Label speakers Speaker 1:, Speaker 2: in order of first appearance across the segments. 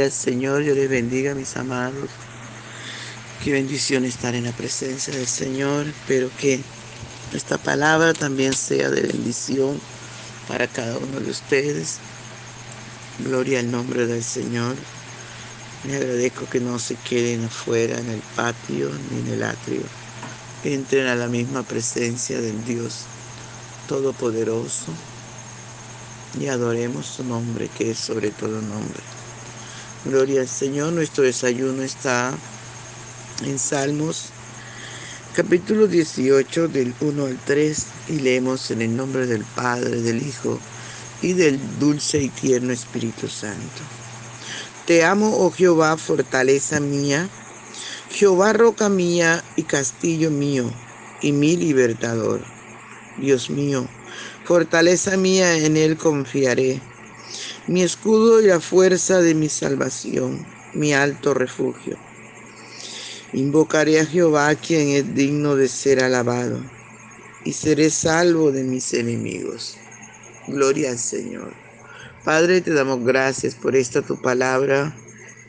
Speaker 1: Al Señor, yo les bendiga, mis amados. Qué bendición estar en la presencia del Señor. Espero que esta palabra también sea de bendición para cada uno de ustedes. Gloria al nombre del Señor. Me agradezco que no se queden afuera en el patio ni en el atrio. Entren a la misma presencia del Dios Todopoderoso y adoremos su nombre que es sobre todo nombre. Gloria al Señor, nuestro desayuno está en Salmos capítulo 18 del 1 al 3 y leemos en el nombre del Padre, del Hijo y del dulce y tierno Espíritu Santo. Te amo, oh Jehová, fortaleza mía, Jehová, roca mía y castillo mío, y mi libertador. Dios mío, fortaleza mía, en él confiaré, mi escudo y la fuerza de mi salvación, mi alto refugio. Invocaré a Jehová quien es digno de ser alabado, y seré salvo de mis enemigos. Gloria al Señor. Padre, te damos gracias por esta tu palabra,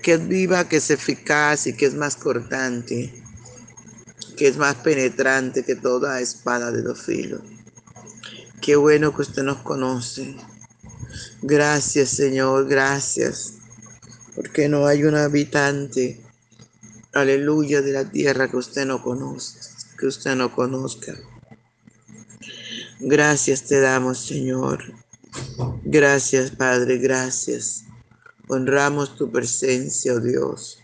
Speaker 1: que es viva, que es eficaz y que es más cortante, que es más penetrante que toda espada de dos filos. Qué bueno que usted nos conoce. Gracias, Señor, gracias, porque no hay un habitante aleluya, de la tierra que usted no conozca, que usted no conozca. Gracias te damos, Señor. Gracias, Padre, gracias. Honramos tu presencia, oh Dios.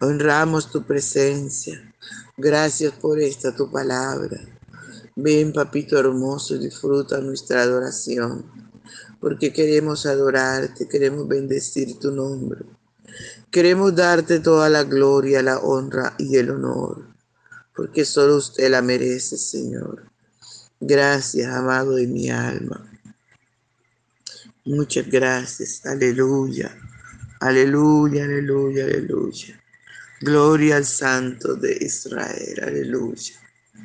Speaker 1: Honramos tu presencia. Gracias por esta tu palabra. Ven, papito hermoso, disfruta nuestra adoración, porque queremos adorarte, queremos bendecir tu nombre. Queremos darte toda la gloria, la honra y el honor, porque solo usted la merece, Señor. Gracias, amado de mi alma. Muchas gracias. Aleluya. Aleluya, aleluya, aleluya. Gloria al Santo de Israel. Aleluya.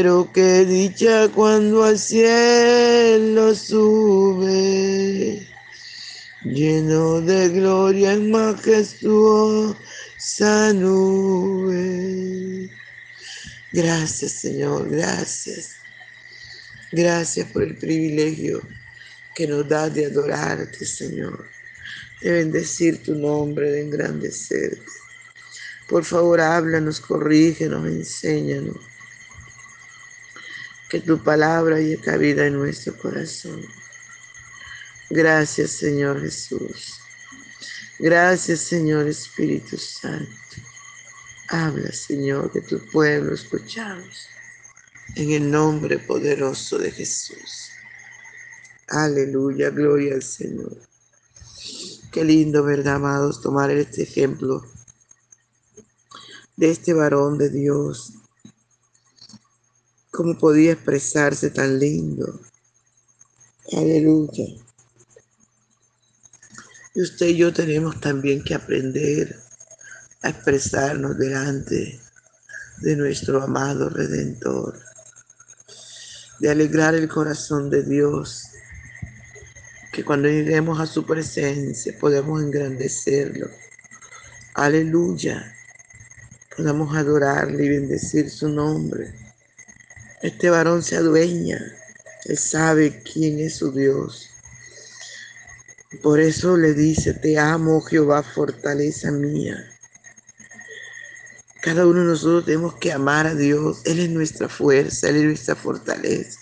Speaker 1: pero qué dicha cuando al cielo sube, lleno de gloria y majestuosa nube. Gracias Señor, gracias. Gracias por el privilegio que nos da de adorarte, Señor, de bendecir tu nombre, de engrandecerte. Por favor, háblanos, corrígenos, enséñanos que tu palabra haya cabida en nuestro corazón. Gracias Señor Jesús. Gracias Señor Espíritu Santo. Habla Señor que tu pueblo escuchamos. En el nombre poderoso de Jesús. Aleluya, gloria al Señor. Qué lindo, ¿verdad, amados? Tomar este ejemplo de este varón de Dios cómo podía expresarse tan lindo. Aleluya. Y usted y yo tenemos también que aprender a expresarnos delante de nuestro amado Redentor, de alegrar el corazón de Dios, que cuando lleguemos a su presencia podemos engrandecerlo. Aleluya. Podamos adorarle y bendecir su nombre este varón se adueña, él sabe quién es su Dios. Por eso le dice, te amo Jehová, fortaleza mía. Cada uno de nosotros tenemos que amar a Dios. Él es nuestra fuerza, Él es nuestra fortaleza.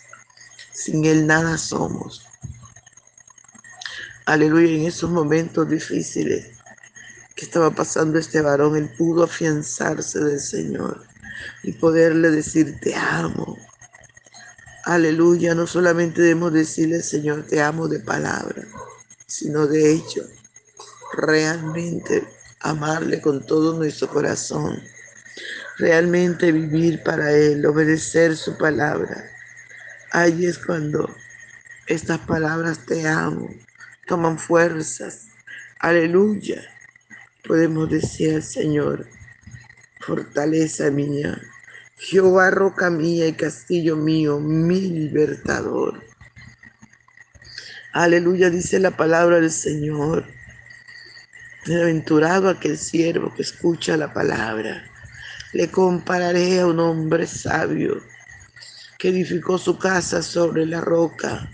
Speaker 1: Sin Él nada somos. Aleluya, en esos momentos difíciles que estaba pasando este varón, él pudo afianzarse del Señor y poderle decir, te amo. Aleluya, no solamente debemos decirle, Señor, te amo de palabra, sino de hecho, realmente amarle con todo nuestro corazón, realmente vivir para Él, obedecer su palabra. Ahí es cuando estas palabras te amo toman fuerzas. Aleluya. Podemos decir, Señor, fortaleza mía, Jehová, roca mía y castillo mío, mi libertador. Aleluya, dice la palabra del Señor. Bienaventurado aquel siervo que escucha la palabra. Le compararé a un hombre sabio que edificó su casa sobre la roca.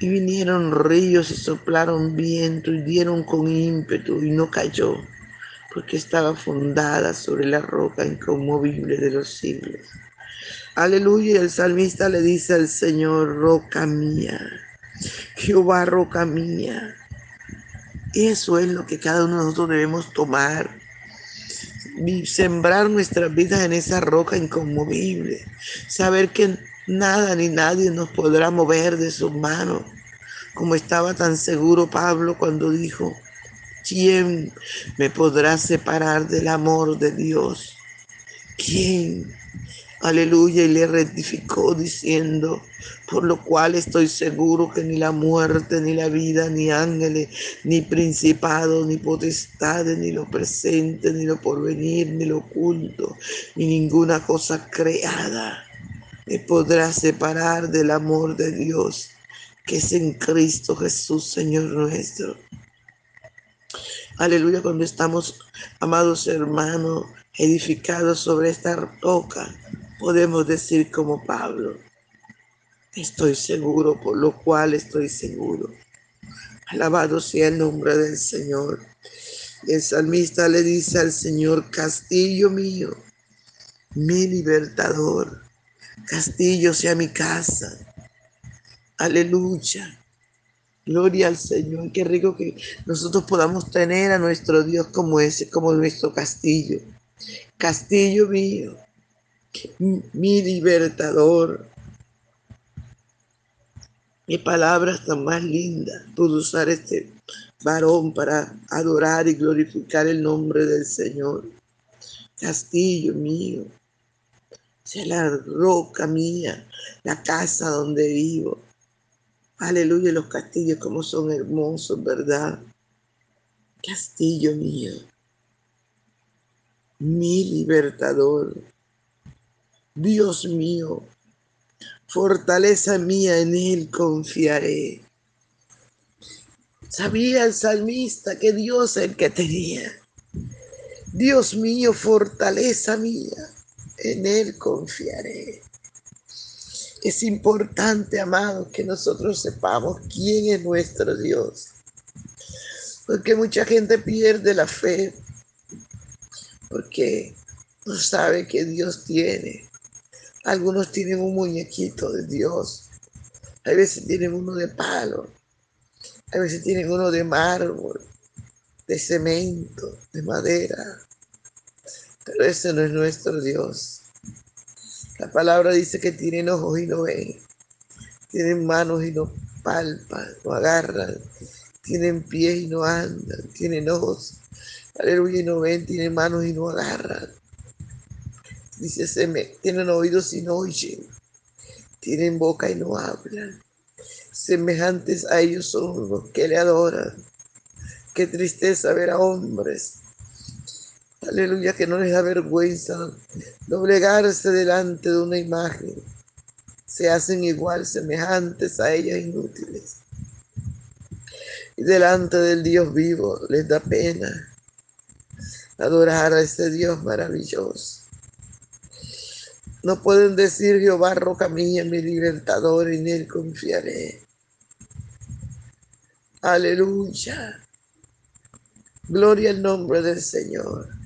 Speaker 1: Y vinieron ríos y soplaron viento y dieron con ímpetu y no cayó porque estaba fundada sobre la roca inconmovible de los siglos. Aleluya, y el salmista le dice al Señor, roca mía, Jehová, roca mía. Eso es lo que cada uno de nosotros debemos tomar sembrar nuestras vidas en esa roca inconmovible. Saber que nada ni nadie nos podrá mover de sus manos, como estaba tan seguro Pablo cuando dijo, ¿Quién me podrá separar del amor de Dios? ¿Quién? Aleluya, y le rectificó diciendo, por lo cual estoy seguro que ni la muerte, ni la vida, ni ángeles, ni principado, ni potestades, ni lo presente, ni lo porvenir, ni lo oculto, ni ninguna cosa creada me podrá separar del amor de Dios que es en Cristo Jesús, Señor nuestro. Aleluya, cuando estamos, amados hermanos, edificados sobre esta roca, podemos decir como Pablo, estoy seguro, por lo cual estoy seguro. Alabado sea el nombre del Señor. El salmista le dice al Señor, castillo mío, mi libertador, castillo sea mi casa. Aleluya. Gloria al Señor. Qué rico que nosotros podamos tener a nuestro Dios como ese, como nuestro castillo. Castillo mío, mi libertador. Qué palabras tan más lindas pudo usar este varón para adorar y glorificar el nombre del Señor. Castillo mío, sea la roca mía, la casa donde vivo. Aleluya, los castillos como son hermosos, ¿verdad? Castillo mío, mi libertador, Dios mío, fortaleza mía, en Él confiaré. Sabía el salmista que Dios es el que tenía. Dios mío, fortaleza mía, en Él confiaré. Es importante, amados, que nosotros sepamos quién es nuestro Dios. Porque mucha gente pierde la fe porque no sabe que Dios tiene. Algunos tienen un muñequito de Dios. Hay veces tienen uno de palo. Hay veces tienen uno de mármol, de cemento, de madera. Pero ese no es nuestro Dios. La palabra dice que tienen ojos y no ven, tienen manos y no palpan, no agarran, tienen pies y no andan, tienen ojos, aleluya, y no ven, tienen manos y no agarran. Dice, se tienen oídos y no oyen, tienen boca y no hablan. Semejantes a ellos son los que le adoran. Qué tristeza ver a hombres Aleluya, que no les da vergüenza doblegarse delante de una imagen. Se hacen igual, semejantes a ellas inútiles. Y delante del Dios vivo les da pena adorar a ese Dios maravilloso. No pueden decir Jehová, roca mía, mi libertador, en él confiaré. Aleluya. Gloria al nombre del Señor.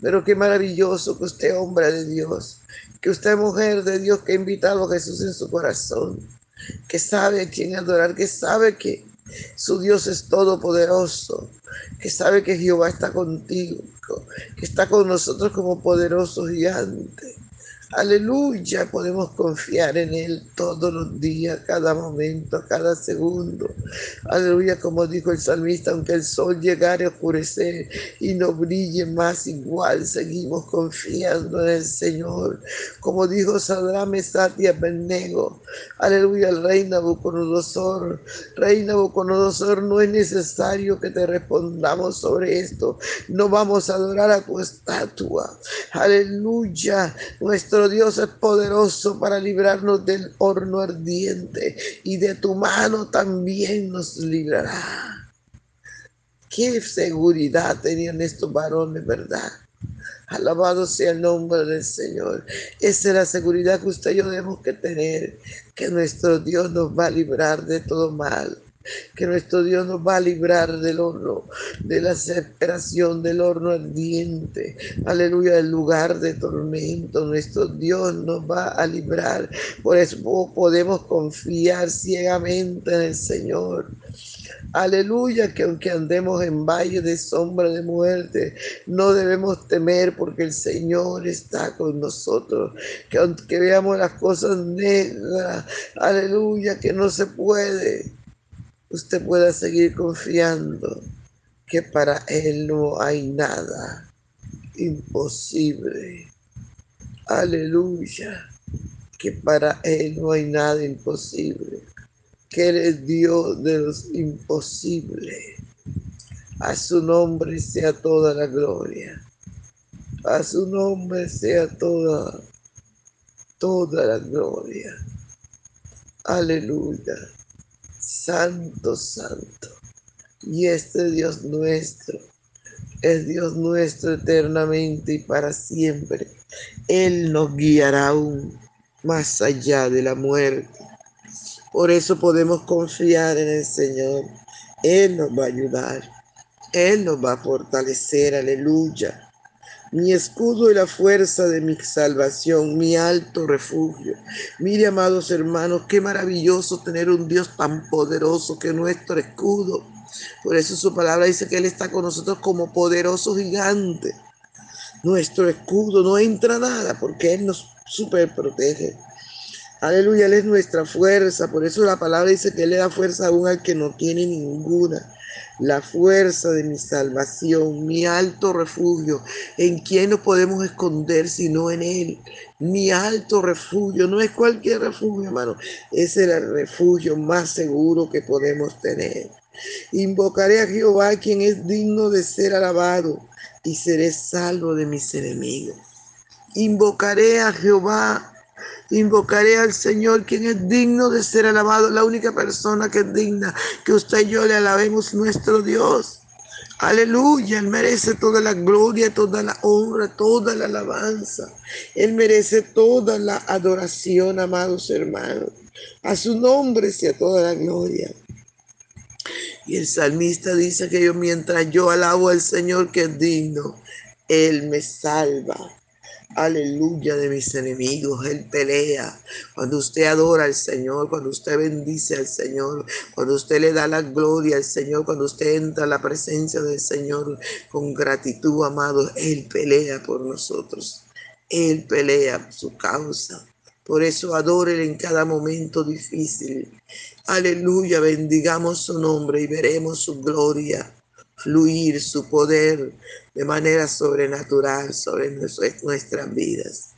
Speaker 1: Pero qué maravilloso que usted, hombre de Dios, que usted, mujer de Dios, que ha invitado a Jesús en su corazón, que sabe a quién adorar, que sabe que su Dios es todopoderoso, que sabe que Jehová está contigo, que está con nosotros como poderoso gigante Aleluya, podemos confiar en Él todos los días, cada momento, cada segundo. Aleluya, como dijo el salmista, aunque el sol llegare a oscurecer y no brille más igual, seguimos confiando en el Señor. Como dijo Sadrame Satia Benego, aleluya, el rey Nabucodonosor, rey Nabucodonosor, no es necesario que te respondamos sobre esto. No vamos a adorar a tu estatua. Aleluya, nuestro Dios es poderoso para librarnos del horno ardiente y de tu mano también nos librará. Qué seguridad tenían estos varones, ¿verdad? Alabado sea el nombre del Señor. Esa es la seguridad que usted y yo debemos que tener, que nuestro Dios nos va a librar de todo mal que nuestro Dios nos va a librar del horno, de la desesperación, del horno ardiente, aleluya, del lugar de tormento. Nuestro Dios nos va a librar. Por eso podemos confiar ciegamente en el Señor. Aleluya, que aunque andemos en valle de sombra de muerte, no debemos temer porque el Señor está con nosotros. Que aunque veamos las cosas negras, aleluya, que no se puede usted pueda seguir confiando que para Él no hay nada imposible. Aleluya, que para Él no hay nada imposible, que Él es Dios de los imposibles. A su nombre sea toda la gloria. A su nombre sea toda, toda la gloria. Aleluya. Santo, santo. Y este Dios nuestro es Dios nuestro eternamente y para siempre. Él nos guiará aún más allá de la muerte. Por eso podemos confiar en el Señor. Él nos va a ayudar. Él nos va a fortalecer, aleluya mi escudo y la fuerza de mi salvación, mi alto refugio. Mire, amados hermanos, qué maravilloso tener un Dios tan poderoso que nuestro escudo. Por eso su palabra dice que Él está con nosotros como poderoso gigante. Nuestro escudo no entra nada porque Él nos super protege. Aleluya, Él es nuestra fuerza. Por eso la palabra dice que Él le da fuerza aún al que no tiene ninguna la fuerza de mi salvación, mi alto refugio. ¿En quién nos podemos esconder sino en Él? Mi alto refugio, no es cualquier refugio, hermano, es el refugio más seguro que podemos tener. Invocaré a Jehová, quien es digno de ser alabado, y seré salvo de mis enemigos. Invocaré a Jehová Invocaré al Señor, quien es digno de ser alabado, la única persona que es digna, que usted y yo le alabemos nuestro Dios. Aleluya, Él merece toda la gloria, toda la honra, toda la alabanza. Él merece toda la adoración, amados hermanos. A su nombre sea toda la gloria. Y el salmista dice que yo mientras yo alabo al Señor que es digno, Él me salva aleluya, de mis enemigos. Él pelea. Cuando usted adora al Señor, cuando usted bendice al Señor, cuando usted le da la gloria al Señor, cuando usted entra a la presencia del Señor con gratitud, amado, Él pelea por nosotros. Él pelea su causa. Por eso adórele en cada momento difícil. Aleluya, bendigamos su nombre y veremos su gloria fluir su poder de manera sobrenatural sobre nuestras vidas.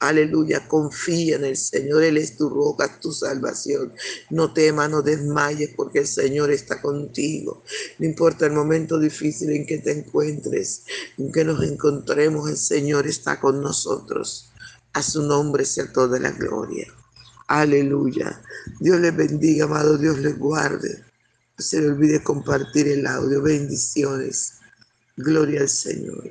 Speaker 1: Aleluya, confía en el Señor, Él es tu roca, tu salvación. No temas, no desmayes, porque el Señor está contigo. No importa el momento difícil en que te encuentres, en que nos encontremos, el Señor está con nosotros. A su nombre sea toda la gloria. Aleluya. Dios les bendiga, amado, Dios les guarde. Se le olvide compartir el audio. Bendiciones. Gloria al Señor.